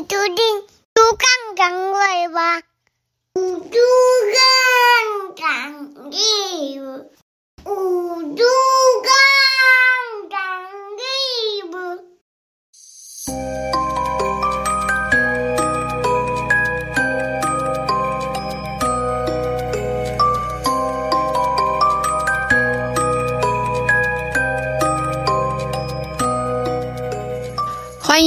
你注定猪杠杠尾巴，猪杠杠尾巴，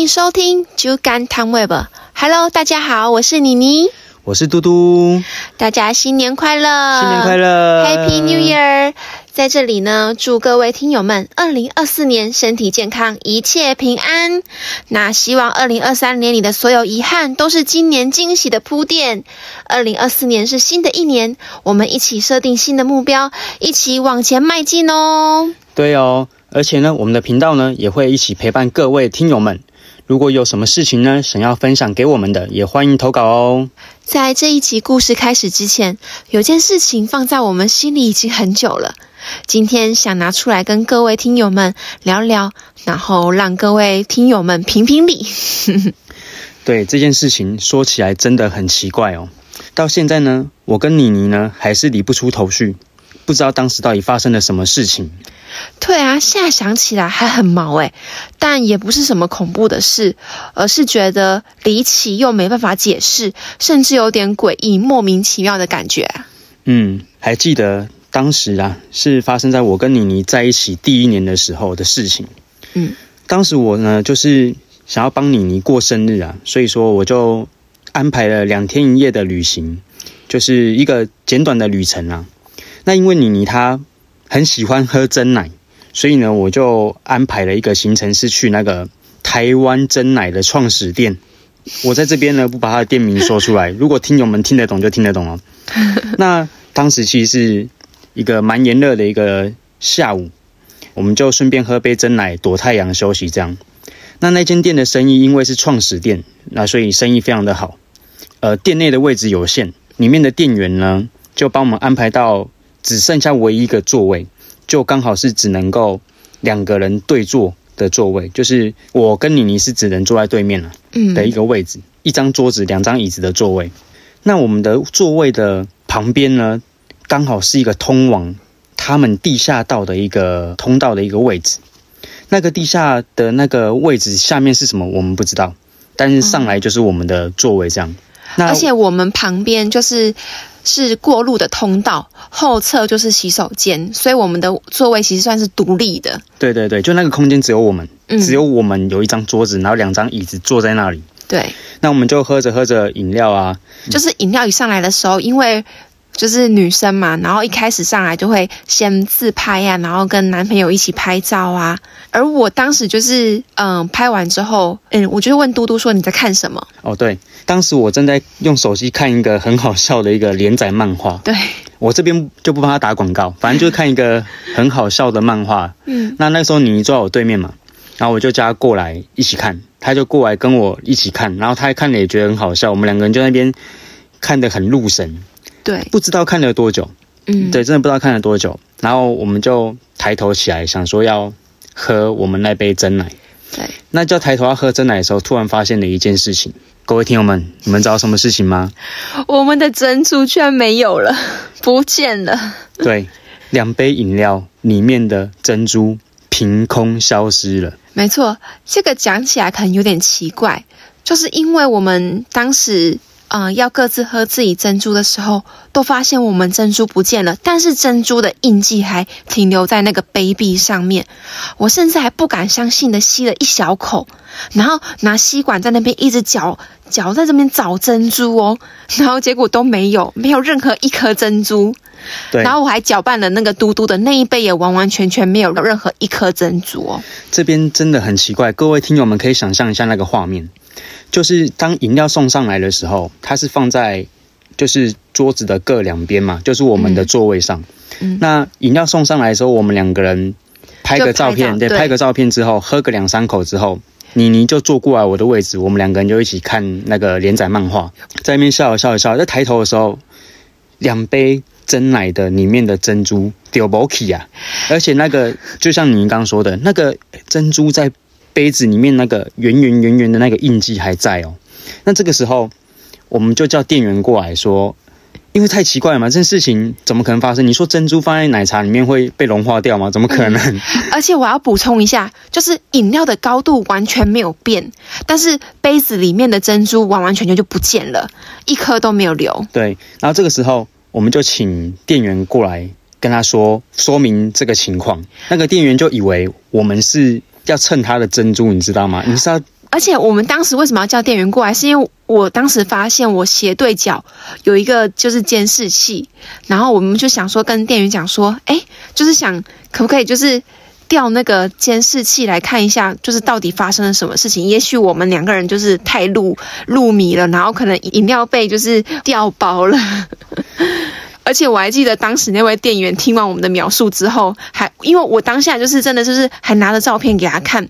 迎收听《猪肝汤 Web》。Hello，大家好，我是妮妮，我是嘟嘟，大家新年快乐！新年快乐，Happy New Year！在这里呢，祝各位听友们二零二四年身体健康，一切平安。那希望二零二三年里的所有遗憾都是今年惊喜的铺垫。二零二四年是新的一年，我们一起设定新的目标，一起往前迈进哦。对哦，而且呢，我们的频道呢也会一起陪伴各位听友们。如果有什么事情呢，想要分享给我们的，也欢迎投稿哦。在这一集故事开始之前，有件事情放在我们心里已经很久了，今天想拿出来跟各位听友们聊聊，然后让各位听友们评评理。对这件事情说起来真的很奇怪哦，到现在呢，我跟妮妮呢还是理不出头绪，不知道当时到底发生了什么事情。对啊，现在想起来还很毛诶，但也不是什么恐怖的事，而是觉得离奇又没办法解释，甚至有点诡异、莫名其妙的感觉。嗯，还记得当时啊，是发生在我跟妮妮在一起第一年的时候的事情。嗯，当时我呢，就是想要帮妮妮过生日啊，所以说我就安排了两天一夜的旅行，就是一个简短的旅程啊。那因为妮妮她很喜欢喝真奶，所以呢，我就安排了一个行程是去那个台湾真奶的创始店。我在这边呢，不把它的店名说出来，如果听友们听得懂就听得懂哦。那当时其实是一个蛮炎热的一个下午，我们就顺便喝杯真奶，躲太阳休息这样。那那间店的生意因为是创始店，那所以生意非常的好。呃，店内的位置有限，里面的店员呢就帮我们安排到只剩下唯一一个座位，就刚好是只能够两个人对坐的座位，就是我跟妮妮是只能坐在对面了嗯的一个位置，一张桌子、两张椅子的座位。那我们的座位的旁边呢，刚好是一个通往他们地下道的一个通道的一个位置。那个地下的那个位置下面是什么，我们不知道，但是上来就是我们的座位这样。那而且我们旁边就是是过路的通道，后侧就是洗手间，所以我们的座位其实算是独立的。对对对，就那个空间只有我们，嗯只有我们有一张桌子，然后两张椅子坐在那里。对，那我们就喝着喝着饮料啊，就是饮料一上来的时候，因为就是女生嘛，然后一开始上来就会先自拍呀、然后跟男朋友一起拍照啊。而我当时就是嗯，拍完之后，嗯，我就问嘟嘟说你在看什么？哦对，当时我正在用手机看一个很好笑的一个连载漫画，对，我这边就不帮他打广告，反正就是看一个很好笑的漫画。嗯，那那时候你坐在我对面嘛，然后我就叫他过来一起看，他就过来跟我一起看，然后他看了也觉得很好笑，我们两个人就那边看得很入神，对，不知道看了多久，嗯，对，真的不知道看了多久，然后我们就抬头起来，想说要喝我们那杯真奶。对，那就抬头要喝真奶的时候，突然发现了一件事情。各位听友们，你们知道什么事情吗？我们的珍珠居然没有了，不见了。对，两杯饮料里面的珍珠凭空消失了。没错，这个讲起来可能有点奇怪，就是因为我们当时嗯、呃要各自喝自己珍珠的时候，都发现我们珍珠不见了，但是珍珠的印记还停留在那个杯壁上面。我甚至还不敢相信的吸了一小口，然后拿吸管在那边一直搅搅在这边找珍珠哦，然后结果都没有，没有任何一颗珍珠。对，然后我还搅拌了那个嘟嘟的那一杯，也完完全全没有任何一颗珍珠哦。这边真的很奇怪，各位听友们可以想象一下那个画面，就是当饮料送上来的时候，它是放在就是桌子的各两边嘛，就是我们的座位上。嗯。那饮料送上来的时候，我们两个人拍个照片，对，拍个照片之后，喝个两三口之后，妮妮就坐过来我的位置，我们两个人就一起看那个连载漫画，在那边笑一笑一笑，在抬头的时候，两杯真奶的里面的珍珠丢 b o k 啊，而且那个就像你刚刚说的，那个珍珠在杯子里面那个圆圆圆圆的那个印记还在哦。那这个时候，我们就叫店员过来说，因为太奇怪了嘛，这件事情怎么可能发生？你说珍珠放在奶茶里面会被融化掉吗？怎么可能？而且我要补充一下，就是饮料的高度完全没有变，但是杯子里面的珍珠完完全全就不见了，一颗都没有留。对，然后这个时候我们就请店员过来跟他说说明这个情况，那个店员就以为我们是要蹭他的珍珠，你知道吗？你知道而且我们当时为什么要叫店员过来？是因为我当时发现我斜对角有一个就是监视器，然后我们就想说跟店员讲说，哎，就是想可不可以就是调那个监视器来看一下，就是到底发生了什么事情？也许我们两个人就是太入入迷了，然后可能饮料被就是调包了。而且我还记得当时那位店员听完我们的描述之后，还因为我当下就是真的就是还拿着照片给他看。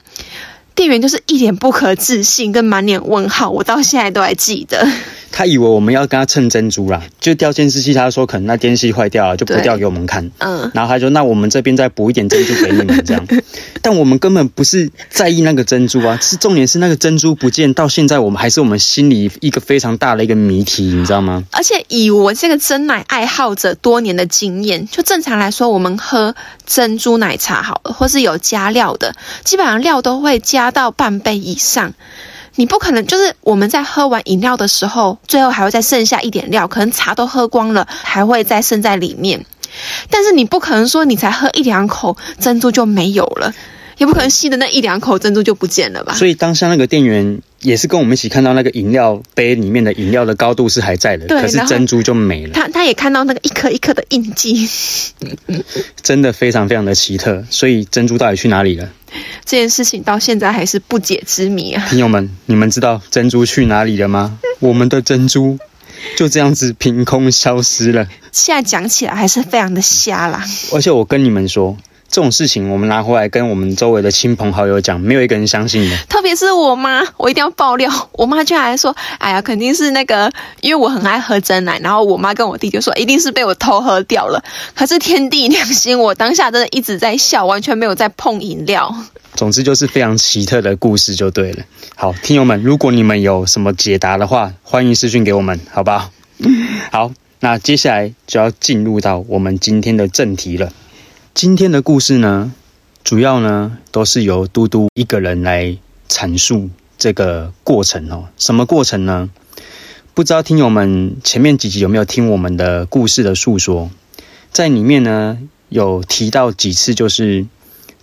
店员就是一脸不可置信，跟满脸问号，我到现在都还记得。他以为我们要跟他蹭珍珠啦，就掉监视器，他说可能那电视坏掉了，就不掉给我们看。嗯，然后他说那我们这边再补一点珍珠给你们这样。但我们根本不是在意那个珍珠啊，是重点是那个珍珠不见，到现在我们还是我们心里一个非常大的一个谜题，你知道吗？而且以我这个真奶爱好者多年的经验，就正常来说，我们喝珍珠奶茶好了，或是有加料的，基本上料都会加到半杯以上。你不可能就是我们在喝完饮料的时候，最后还会再剩下一点料，可能茶都喝光了，还会再剩在里面。但是你不可能说你才喝一两口珍珠就没有了，也不可能吸的那一两口珍珠就不见了吧？所以当下那个店员也是跟我们一起看到那个饮料杯里面的饮料的高度是还在的，可是珍珠就没了，他他也看到那个一颗一颗的印记，真的非常非常的奇特。所以珍珠到底去哪里了？这件事情到现在还是不解之谜啊！听友们，你们知道珍珠去哪里了吗？我们的珍珠就这样子凭空消失了。现在讲起来还是非常的瞎啦。而且我跟你们说，这种事情我们拿回来跟我们周围的亲朋好友讲，没有一个人相信的。特别是我妈，我一定要爆料。我妈居然还说：“哎呀，肯定是那个，因为我很爱喝真奶。”然后我妈跟我弟就说：“一定是被我偷喝掉了。”可是天地良心，我当下真的一直在笑，完全没有在碰饮料。总之就是非常奇特的故事就对了。好，听友们，如果你们有什么解答的话，欢迎私讯给我们，好不好？好，那接下来就要进入到我们今天的正题了。今天的故事呢，主要呢都是由嘟嘟一个人来阐述这个过程哦。什么过程呢？不知道听友们前面几集有没有听我们的故事的诉说？在里面呢有提到几次，就是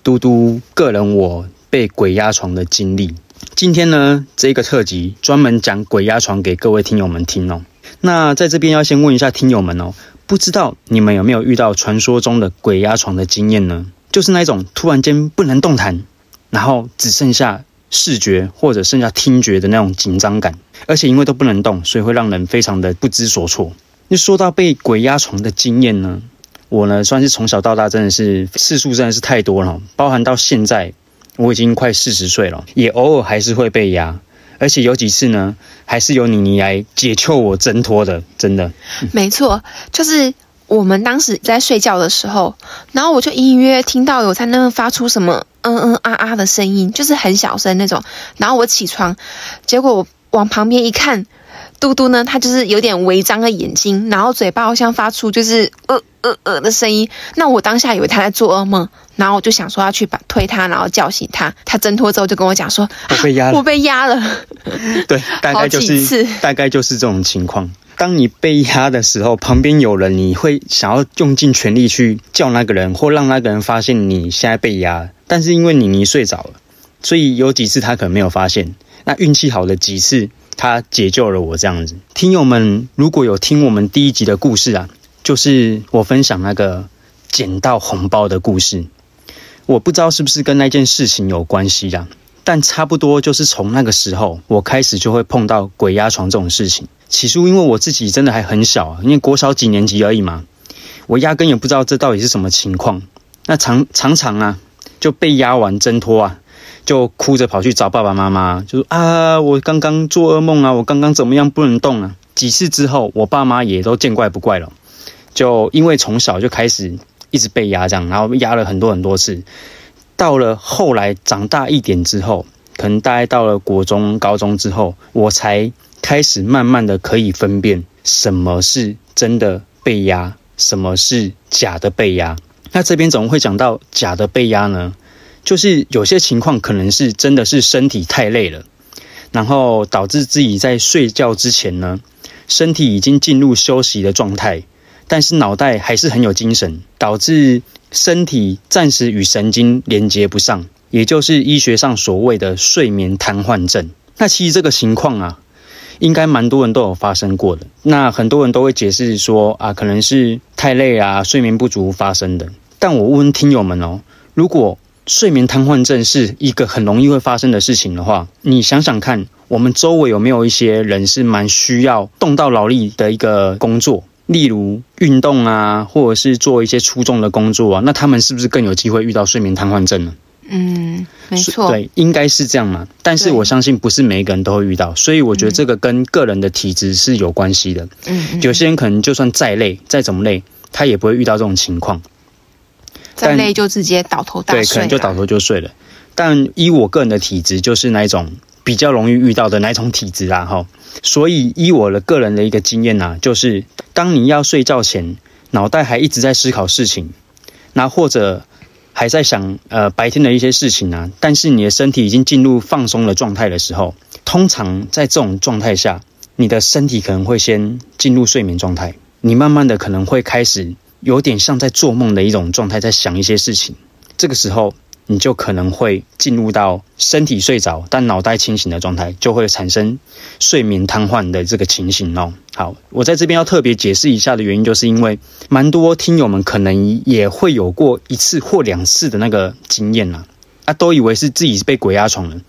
嘟嘟个人我被鬼压床的经历。今天呢，这个特辑专门讲鬼压床给各位听友们听哦。那在这边要先问一下听友们哦，不知道你们有没有遇到传说中的鬼压床的经验呢？就是那种突然间不能动弹，然后只剩下视觉或者剩下听觉的那种紧张感，而且因为都不能动，所以会让人非常的不知所措。那说到被鬼压床的经验呢，我呢算是从小到大真的是次数真的是太多了，包含到现在我已经快四十岁了，也偶尔还是会被压，而且有几次呢，还是由你你来解救我挣脱的，真的。没错，就是我们当时在睡觉的时候，然后我就隐隐约约听到有在那边发出什么嗯嗯啊啊的声音，就是很小声那种。然后我起床，结果我往旁边一看，嘟嘟呢，他就是有点微张的眼睛，然后嘴巴好像发出就是呃呃呃的声音。那我当下以为他在做噩梦，然后我就想说要去把推他，然后叫醒他。他挣脱之后就跟我讲说，我 被压了啊我被压了。对，大概就是大概就是这种情况。当你被压的时候，旁边有人，你会想要用尽全力去叫那个人，或让那个人发现你现在被压。但是因为你你睡着了，所以有几次他可能没有发现。那运气好的几次，他解救了我这样子。听友们，如果有听我们第一集的故事啊，就是我分享那个捡到红包的故事。我不知道是不是跟那件事情有关系啦，但差不多就是从那个时候，我开始就会碰到鬼压床这种事情。起初因为我自己真的还很小啊，因为国小几年级而已嘛，我压根也不知道这到底是什么情况。那常常常啊，就被压完挣脱啊，就哭着跑去找爸爸妈妈，就说啊，我刚刚做噩梦啊，我刚刚怎么样不能动啊。几次之后，我爸妈也都见怪不怪了，就因为从小就开始一直被压这样，然后压了很多很多次。到了后来长大一点之后，可能大概到了国中、高中之后，我才开始慢慢的可以分辨什么是真的被压，什么是假的被压。那这边怎么会讲到假的被压呢？就是有些情况可能是真的是身体太累了，然后导致自己在睡觉之前呢，身体已经进入休息的状态，但是脑袋还是很有精神，导致身体暂时与神经连接不上，也就是医学上所谓的睡眠瘫痪症。那其实这个情况啊，应该蛮多人都有发生过的。那很多人都会解释说啊，可能是太累啊，睡眠不足发生的。但我问听友们哦，如果睡眠瘫痪症是一个很容易会发生的事情的话，你想想看，我们周围有没有一些人是蛮需要动到劳力的一个工作，例如运动啊，或者是做一些出众的工作啊，那他们是不是更有机会遇到睡眠瘫痪症呢？嗯，没错，对，应该是这样嘛。但是我相信不是每一个人都会遇到，所以我觉得这个跟个人的体质是有关系的。嗯，有些人可能就算再累，再怎么累，他也不会遇到这种情况。再累就直接倒头大睡，对，可能就倒头就睡了。但依我个人的体质，就是那一种比较容易遇到的那种体质啦，哈。所以依我的个人的一个经验呐，就是当你要睡觉前，脑袋还一直在思考事情，那或者还在想呃白天的一些事情啊，但是你的身体已经进入放松的状态的时候，通常在这种状态下，你的身体可能会先进入睡眠状态，你慢慢的可能会开始。有点像在做梦的一种状态，在想一些事情。这个时候，你就可能会进入到身体睡着但脑袋清醒的状态，就会产生睡眠瘫痪的这个情形哦。好，我在这边要特别解释一下的原因，就是因为蛮多听友们可能也会有过一次或两次的那个经验呐，啊，都以为是自己被鬼压床了。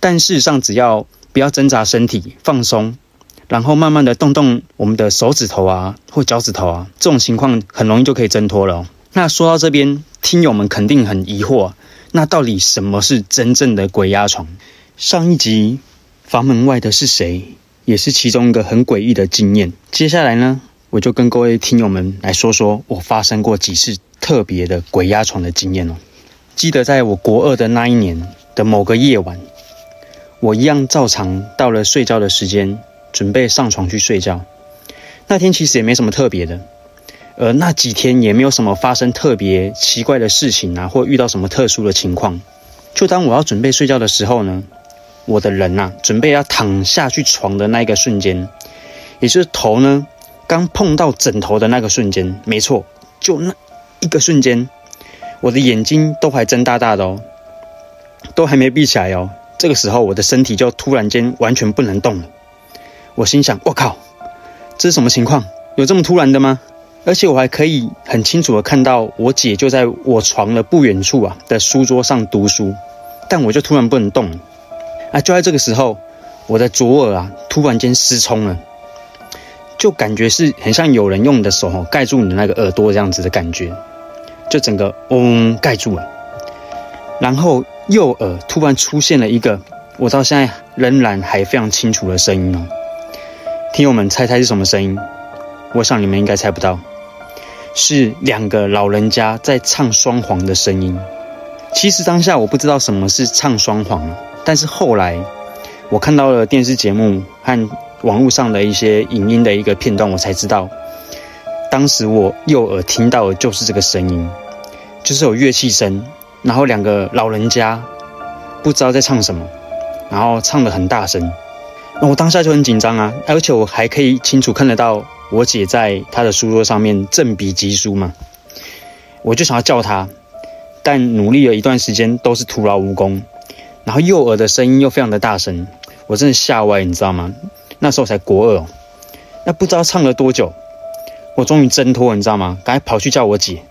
但事实上，只要不要挣扎身体，放松。然后慢慢的动动我们的手指头啊，或脚趾头啊，这种情况很容易就可以挣脱了。那说到这边，听友们肯定很疑惑，那到底什么是真正的鬼压床？上一集房门外的是谁，也是其中一个很诡异的经验。接下来呢，我就跟各位听友们来说说我发生过几次特别的鬼压床的经验哦。记得在我国二的那一年的某个夜晚，我一样照常到了睡觉的时间。准备上床去睡觉，那天其实也没什么特别的，呃那几天也没有什么发生特别奇怪的事情啊，或遇到什么特殊的情况。就当我要准备睡觉的时候呢，我的人呐，准备要躺下去床的那一个瞬间，也就是头呢刚碰到枕头的那个瞬间，没错，就那一个瞬间，我的眼睛都还睁大大的哦，都还没闭起来哦。这个时候，我的身体就突然间完全不能动了。我心想：我靠，这是什么情况？有这么突然的吗？而且我还可以很清楚的看到我姐就在我床的不远处啊的书桌上读书，但我就突然不能动了。啊！就在这个时候，我的左耳啊突然间失聪了，就感觉是很像有人用你的手哦盖住你的那个耳朵这样子的感觉，就整个嗡盖住了。然后右耳突然出现了一个我到现在仍然还非常清楚的声音哦。听友们猜猜是什么声音？我想你们应该猜不到，是两个老人家在唱双簧的声音。其实当下我不知道什么是唱双簧，但是后来我看到了电视节目和网络上的一些影音的一个片段，我才知道，当时我右耳听到的就是这个声音，就是有乐器声，然后两个老人家不知道在唱什么，然后唱的很大声。那我当下就很紧张啊，而且我还可以清楚看得到我姐在她的书桌上面正笔疾书嘛，我就想要叫她，但努力了一段时间都是徒劳无功，然后右耳的声音又非常的大声，我真的吓歪，你知道吗？那时候才国二，哦那不知道唱了多久，我终于挣脱，你知道吗？赶快跑去叫我姐，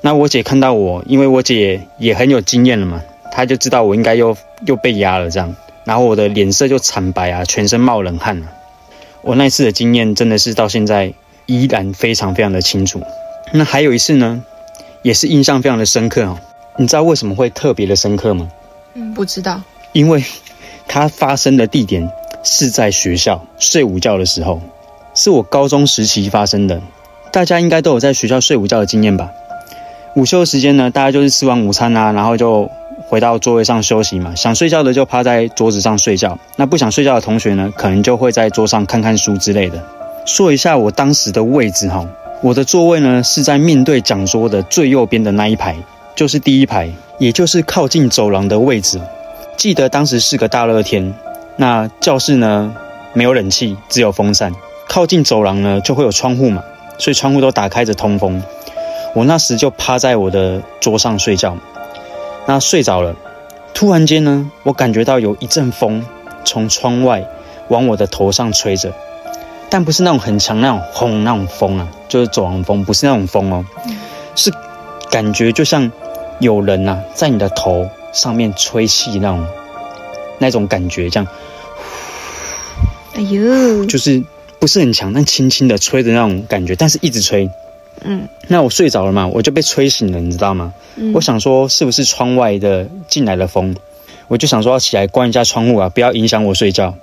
那我姐看到我，因为我姐也很有经验了嘛，她就知道我应该又又被压了这样。然后我的脸色就惨白啊，全身冒冷汗啊。我那次的经验真的是到现在依然非常非常的清楚。那还有一次呢，也是印象非常的深刻哦。你知道为什么会特别的深刻吗？嗯，不知道。因为它发生的地点是在学校睡午觉的时候，是我高中时期发生的。大家应该都有在学校睡午觉的经验吧？午休时间呢，大家就是吃完午餐啊，然后就。回到座位上休息嘛，想睡觉的就趴在桌子上睡觉，那不想睡觉的同学呢，可能就会在桌上看看书之类的。说一下我当时的位置哈，我的座位呢是在面对讲桌的最右边的那一排，就是第一排，也就是靠近走廊的位置。记得当时是个大热天，那教室呢没有冷气，只有风扇，靠近走廊呢就会有窗户嘛，所以窗户都打开着通风。我那时就趴在我的桌上睡觉，那睡着了。突然间呢，我感觉到有一阵风从窗外往我的头上吹着，但不是那种很强那种轰那种风啊，就是走廊风，不是那种风哦，是感觉就像有人呐在你的头上面吹气那种那种感觉，这样，哎呦，就是不是很强，但轻轻的吹的那种感觉，但是一直吹。嗯那我睡着了嘛，我就被吹醒了，你知道吗？嗯我想说是不是窗外的进来的风，我就想说要起来关一下窗户啊，不要影响我睡觉。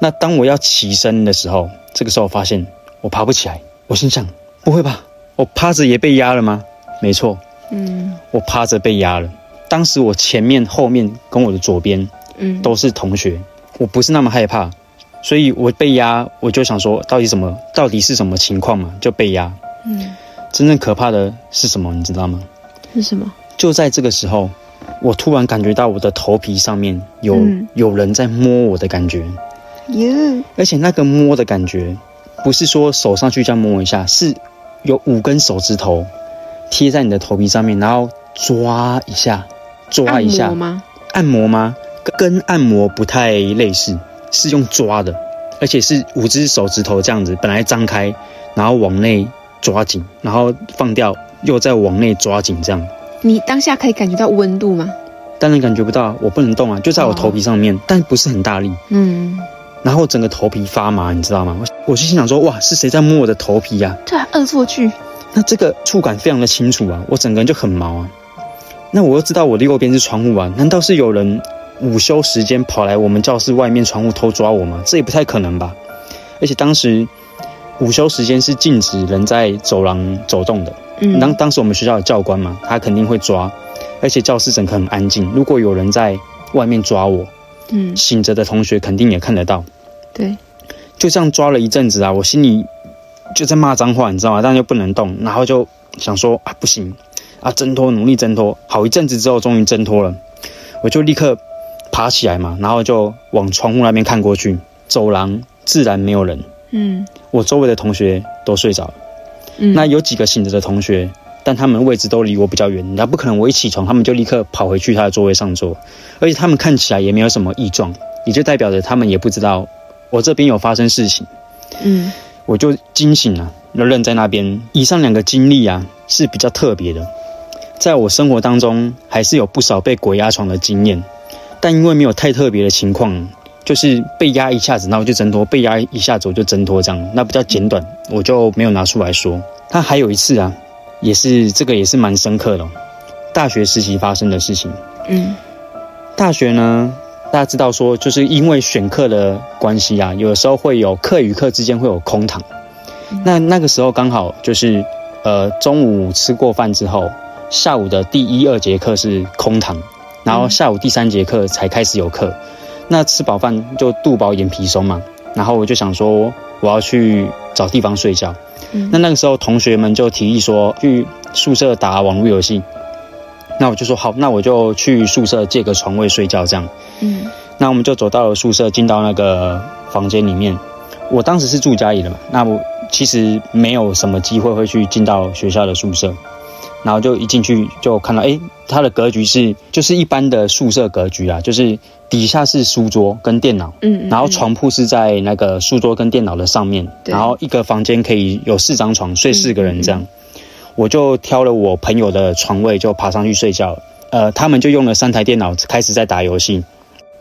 那当我要起身的时候，这个时候我发现我爬不起来，我心想不会吧，我趴着也被压了吗？没错，嗯我趴着被压了。当时我前面、后面跟我的左边嗯，都是同学，我不是那么害怕，所以我被压，我就想说到底什么，到底是什么情况嘛，就被压。嗯真正可怕的是什么，你知道吗？是什么？就在这个时候，我突然感觉到我的头皮上面有、嗯有人在摸我的感觉，哟，而且那个摸的感觉，不是说手上去这样摸一下，是有五根手指头贴在你的头皮上面，然后抓一下，抓一下按摩，吗？按摩吗？跟按摩不太类似，是用抓的，而且是五只手指头这样子，本来张开，然后往内抓紧，然后放掉，又再往内抓紧，这样。你当下可以感觉到温度吗？当然感觉不到，我不能动啊，就在我头皮上面，但不是很大力，嗯，然后整个头皮发麻，你知道吗？我我就心想说，哇，是谁在摸我的头皮呀、对啊，恶作剧。那这个触感非常的清楚啊，我整个人就很毛啊。那我又知道我的右边是窗户啊，难道是有人午休时间跑来我们教室外面窗户偷抓我吗？这也不太可能吧。而且当时午休时间是禁止人在走廊走动的。嗯，当当时我们学校有教官嘛，他肯定会抓，而且教室整个很安静。如果有人在外面抓我，嗯，醒着的同学肯定也看得到。对，就这样抓了一阵子啊，我心里就在骂脏话，你知道吗？但又不能动，然后就想说啊，不行啊，挣脱，努力挣脱。好一阵子之后，终于挣脱了，我就立刻爬起来嘛，然后就往窗户那边看过去，走廊自然没有人，嗯我周围的同学都睡着了。嗯，那有几个醒着的同学，但他们位置都离我比较远，那不可能我一起床他们就立刻跑回去他的座位上坐，而且他们看起来也没有什么异状，也就代表着他们也不知道我这边有发生事情，嗯我就惊醒了，就愣在那边。以上两个经历啊是比较特别的，在我生活当中还是有不少被鬼压床的经验，但因为没有太特别的情况。就是被压一下子，然后就挣脱；被压一下子我就挣脱，这样那比较简短，我就没有拿出来说。他还有一次啊，也是这个也是蛮深刻的、哦，大学时期发生的事情。嗯大学呢，大家知道说，就是因为选课的关系啊，有的时候会有课与课之间会有空堂。那那个时候刚好就是呃中午吃过饭之后，下午的第一二节课是空堂，然后下午第三节课才开始有课。那吃饱饭就肚饱眼皮松嘛，然后我就想说我要去找地方睡觉。嗯那那个时候同学们就提议说去宿舍打网络游戏，那我就说好，那我就去宿舍借个床位睡觉这样。嗯那我们就走到了宿舍，进到那个房间里面。我当时是住家里的嘛，那我其实没有什么机会会去进到学校的宿舍。然后就一进去就看到，哎，它的格局是就是一般的宿舍格局啊，就是底下是书桌跟电脑，嗯，然后床铺是在那个书桌跟电脑的上面，然后一个房间可以有四张床，睡四个人这样。我就挑了我朋友的床位，就爬上去睡觉了。呃，他们就用了三台电脑开始在打游戏。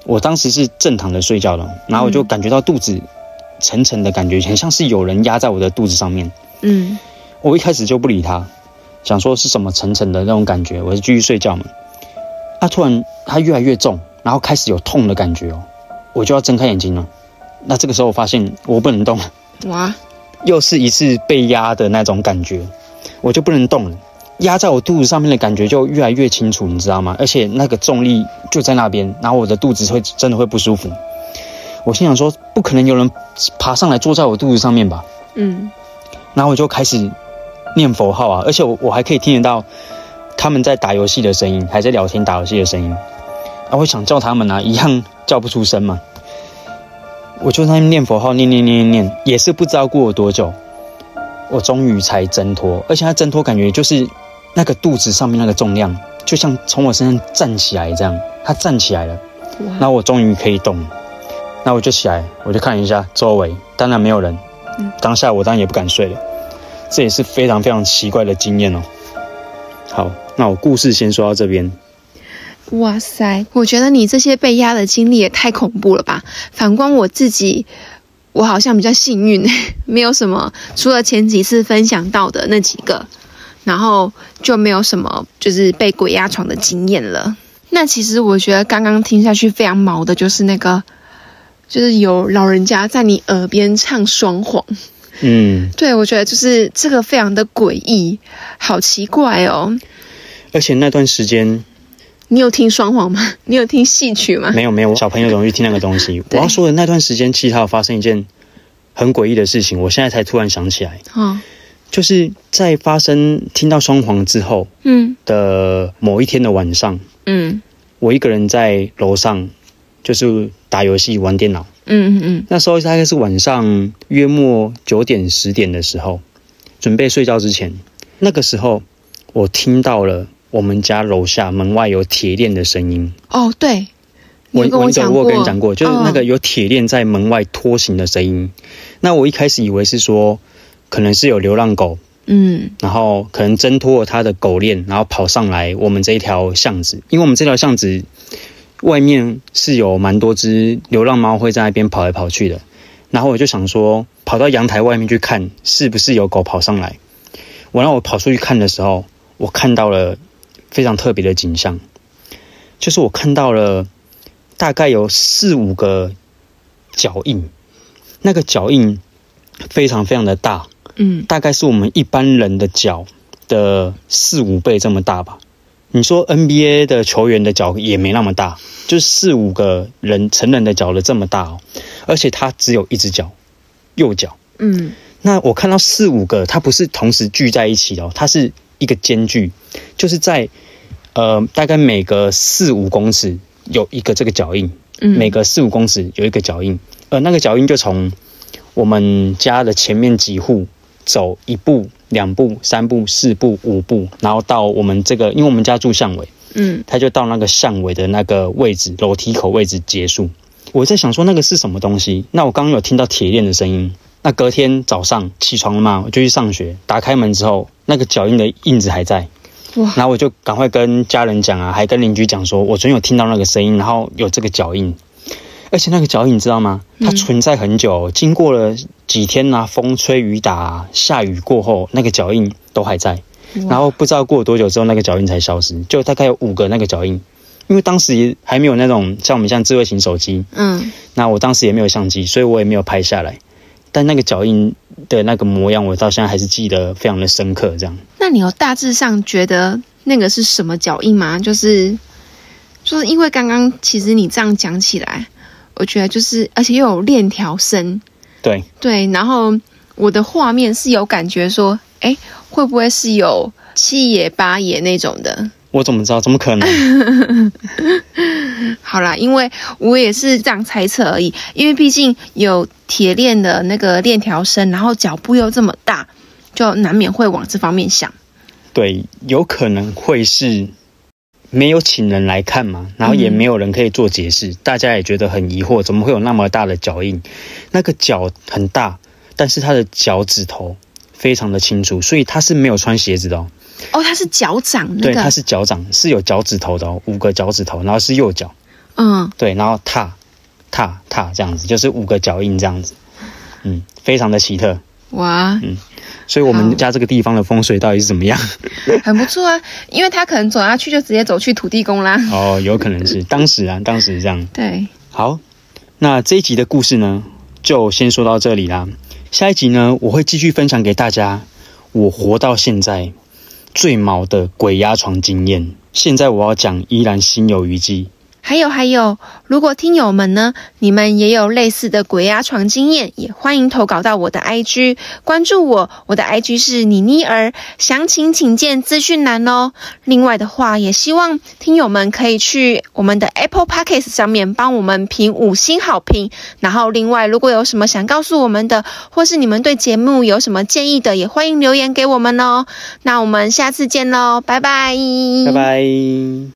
我当时是正躺着睡觉的，然后我就感觉到肚子沉沉的感觉，很像是有人压在我的肚子上面。嗯我一开始就不理他，想说是什么沉沉的那种感觉，我就继续睡觉嘛。啊，突然它越来越重，然后开始有痛的感觉哦，我就要睁开眼睛了。那这个时候我发现我不能动了，哇，又是一次被压的那种感觉，我就不能动了。压在我肚子上面的感觉就越来越清楚，你知道吗？而且那个重力就在那边，然后我的肚子会真的会不舒服。我心想说，不可能有人爬上来坐在我肚子上面吧？嗯，然后我就开始念佛号啊，而且我我还可以听得到他们在打游戏的声音，还在聊天打游戏的声音。啊，我想叫他们啊，一样叫不出声嘛。我就在那念佛号，念念念念念，也是不知道过了多久，我终于才挣脱。而且他挣脱感觉就是那个肚子上面那个重量，就像从我身上站起来这样，他站起来了。哇，那我终于可以动了，那我就起来，我就看一下周围，当然没有人。嗯当下我当然也不敢睡了，这也是非常非常奇怪的经验哦。好，那我故事先说到这边。哇塞，我觉得你这些被压的经历也太恐怖了吧！反观我自己，我好像比较幸运，没有什么，除了前几次分享到的那几个，然后就没有什么就是被鬼压床的经验了。那其实我觉得刚刚听下去非常毛的，就是那个，就是有老人家在你耳边唱双簧。嗯，对，我觉得就是这个非常的诡异，好奇怪哦。而且那段时间你有听双簧吗？你有听戏曲吗？没有没有小朋友容易听那个东西。我要说的那段时间，其实还有发生一件很诡异的事情，我现在才突然想起来，哦，就是在发生听到双簧之后嗯的某一天的晚上，嗯我一个人在楼上就是打游戏玩电脑。嗯嗯那时候大概是晚上约莫九点十点的时候，准备睡觉之前，那个时候我听到了我们家楼下门外有铁链的声音。哦，对，我讲过，我跟你讲过，就是那个嗯有铁链在门外拖行的声音。那我一开始以为是说，可能是有流浪狗，嗯。然后可能挣脱了他的狗链，然后跑上来我们这一条巷子，因为我们这条巷子外面是有蛮多只流浪猫会在那边跑来跑去的。然后我就想说，跑到阳台外面去看，是不是有狗跑上来。我让我跑出去看的时候，我看到了非常特别的景象，就是我看到了大概有四五个脚印，那个脚印非常非常的大，嗯大概是我们一般人的脚的四五倍这么大吧。你说 NBA 的球员的脚也没那么大，就是四五个人成人的脚的这么大哦，而且他只有一只脚，右脚。嗯那我看到四五个，他不是同时聚在一起的哦，它是一个间距，就是在呃大概每个四五公尺有一个这个脚印，嗯，每个四五公尺有一个脚印，呃，那个脚印就从我们家的前面几户走一步、两步、三步、四步、五步，然后到我们这个，因为我们家住巷尾，嗯他就到那个巷尾的那个位置，楼梯口位置结束。我在想说那个是什么东西？那我刚刚有听到铁链的声音。那隔天早上起床了嘛，我就去上学。打开门之后，那个脚印的印子还在。哇，然后我就赶快跟家人讲啊，还跟邻居讲说，我昨天有听到那个声音，然后有这个脚印，而且那个脚印你知道吗？它嗯存在很久，经过了几天啊，风吹雨打、啊、下雨过后，那个脚印都还在。然后不知道过了多久之后，那个脚印才消失，就大概有五个那个脚印。因为当时还没有那种像我们像智慧型手机，嗯那我当时也没有相机，所以我也没有拍下来。但那个脚印的那个模样，我到现在还是记得非常的深刻。这样，那你有大致上觉得那个是什么脚印吗？就是就是因为刚刚其实你这样讲起来，我觉得就是而且又有链条声，对，对，然后我的画面是有感觉说，哎，会不会是有七爷八爷那种的？我怎么知道？怎么可能？好啦，因为我也是这样猜测而已，因为毕竟有铁链的那个链条声，然后脚步又这么大，就难免会往这方面想。对，有可能会是没有请人来看嘛，然后也没有人可以做解释，大家也觉得很疑惑，怎么会有那么大的脚印？那个脚很大，但是他的脚趾头非常的清楚，所以他是没有穿鞋子的哦。哦，它是脚掌那对，个，他是脚掌，是有脚趾头的哦，五个脚趾头，然后是右脚，嗯，对，然后踏踏踏这样子，就是五个脚印这样子，嗯，非常的奇特。哇，嗯所以我好们家这个地方的风水到底是怎么样？很不错啊，因为他可能走下去就直接走去土地公啦。哦，有可能是当时啊，当时这样。对，好，那这一集的故事呢，就先说到这里啦。下一集呢，我会继续分享给大家，我活到现在最毛的鬼压床经验。现在我要讲，依然心有余悸。还有还有，如果听友们呢，你们也有类似的鬼压床经验，也欢迎投稿到我的 IG，关注我，我的 IG 是妮妮儿，详情请见资讯栏哦。另外的话，也希望听友们可以去我们的 Apple Podcast 上面帮我们评五星好评。然后，另外如果有什么想告诉我们的，或是你们对节目有什么建议的，也欢迎留言给我们哦。那我们下次见喽，拜拜，拜拜。